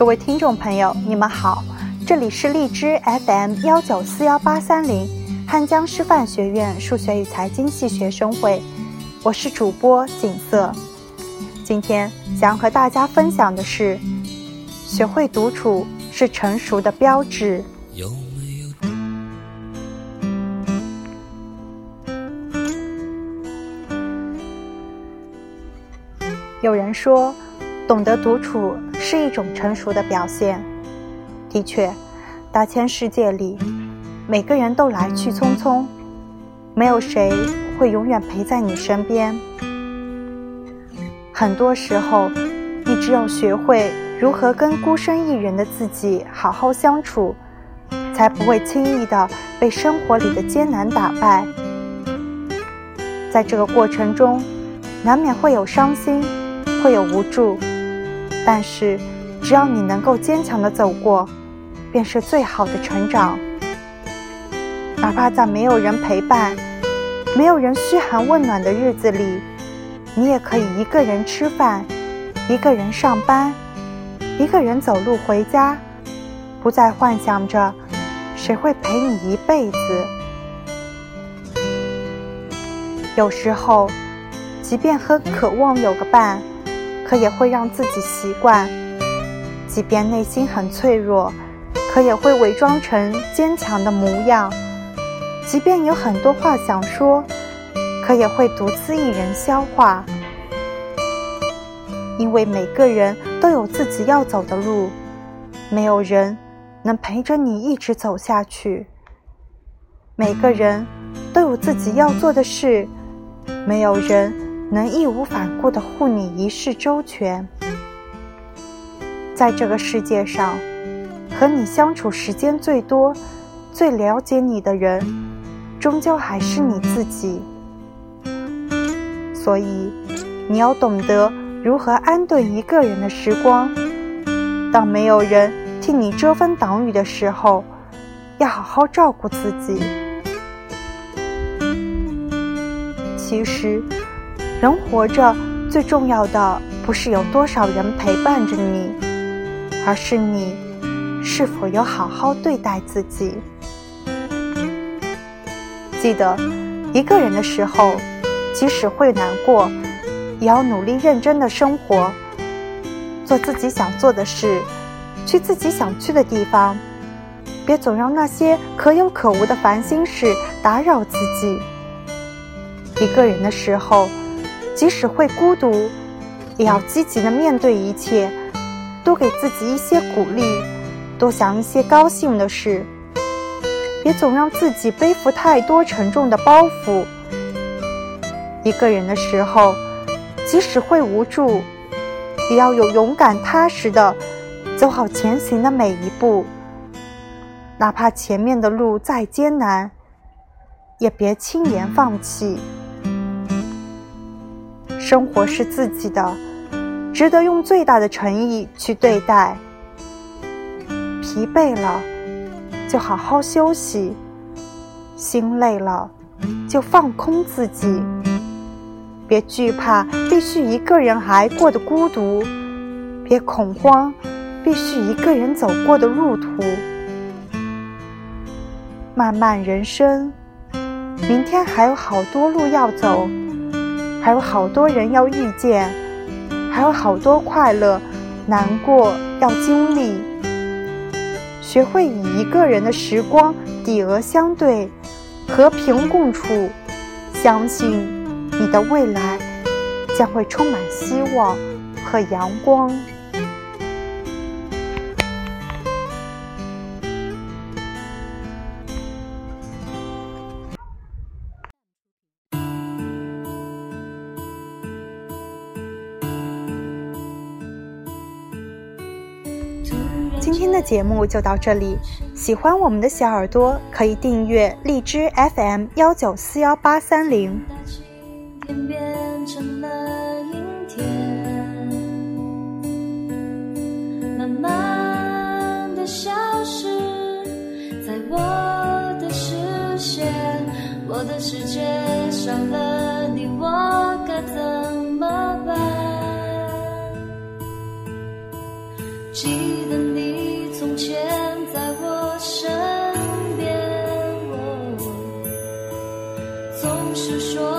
各位听众朋友，你们好，这里是荔枝 FM 幺九四幺八三零汉江师范学院数学与财经系学生会，我是主播景色。今天想要和大家分享的是，学会独处是成熟的标志。有人说，懂得独处是一种成熟的表现。的确，大千世界里，每个人都来去匆匆，没有谁会永远陪在你身边。很多时候，你只有学会如何跟孤身一人的自己好好相处，才不会轻易的被生活里的艰难打败。在这个过程中，难免会有伤心。会有无助，但是只要你能够坚强的走过，便是最好的成长。哪怕在没有人陪伴、没有人嘘寒问暖的日子里，你也可以一个人吃饭，一个人上班，一个人走路回家，不再幻想着谁会陪你一辈子。有时候，即便很渴望有个伴。可也会让自己习惯，即便内心很脆弱，可也会伪装成坚强的模样；即便有很多话想说，可也会独自一人消化。因为每个人都有自己要走的路，没有人能陪着你一直走下去；每个人都有自己要做的事，没有人。能义无反顾地护你一世周全，在这个世界上，和你相处时间最多、最了解你的人，终究还是你自己。所以，你要懂得如何安顿一个人的时光。当没有人替你遮风挡雨的时候，要好好照顾自己。其实。人活着最重要的不是有多少人陪伴着你，而是你是否有好好对待自己。记得一个人的时候，即使会难过，也要努力认真的生活，做自己想做的事，去自己想去的地方，别总让那些可有可无的烦心事打扰自己。一个人的时候。即使会孤独，也要积极的面对一切，多给自己一些鼓励，多想一些高兴的事，别总让自己背负太多沉重的包袱。一个人的时候，即使会无助，也要有勇敢踏实的走好前行的每一步，哪怕前面的路再艰难，也别轻言放弃。生活是自己的，值得用最大的诚意去对待。疲惫了，就好好休息；心累了，就放空自己。别惧怕必须一个人挨过的孤独，别恐慌必须一个人走过的路途。漫漫人生，明天还有好多路要走。还有好多人要遇见，还有好多快乐、难过要经历。学会以一个人的时光抵额相对，和平共处，相信你的未来将会充满希望和阳光。今天的节目就到这里，喜欢我们的小耳朵可以订阅荔枝 FM 幺九四幺八三零。慢慢的消失在我的视线，我的世界说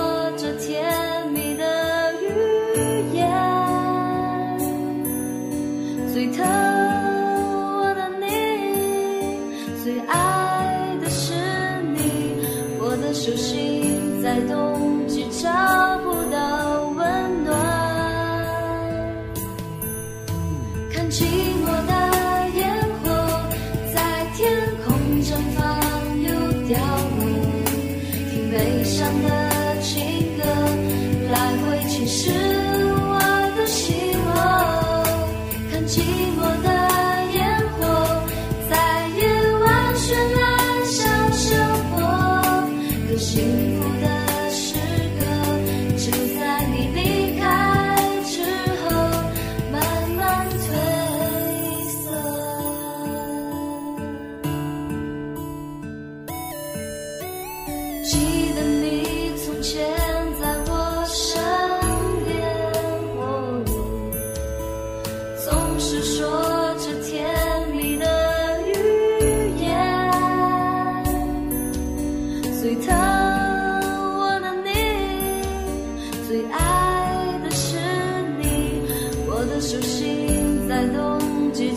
心在冬季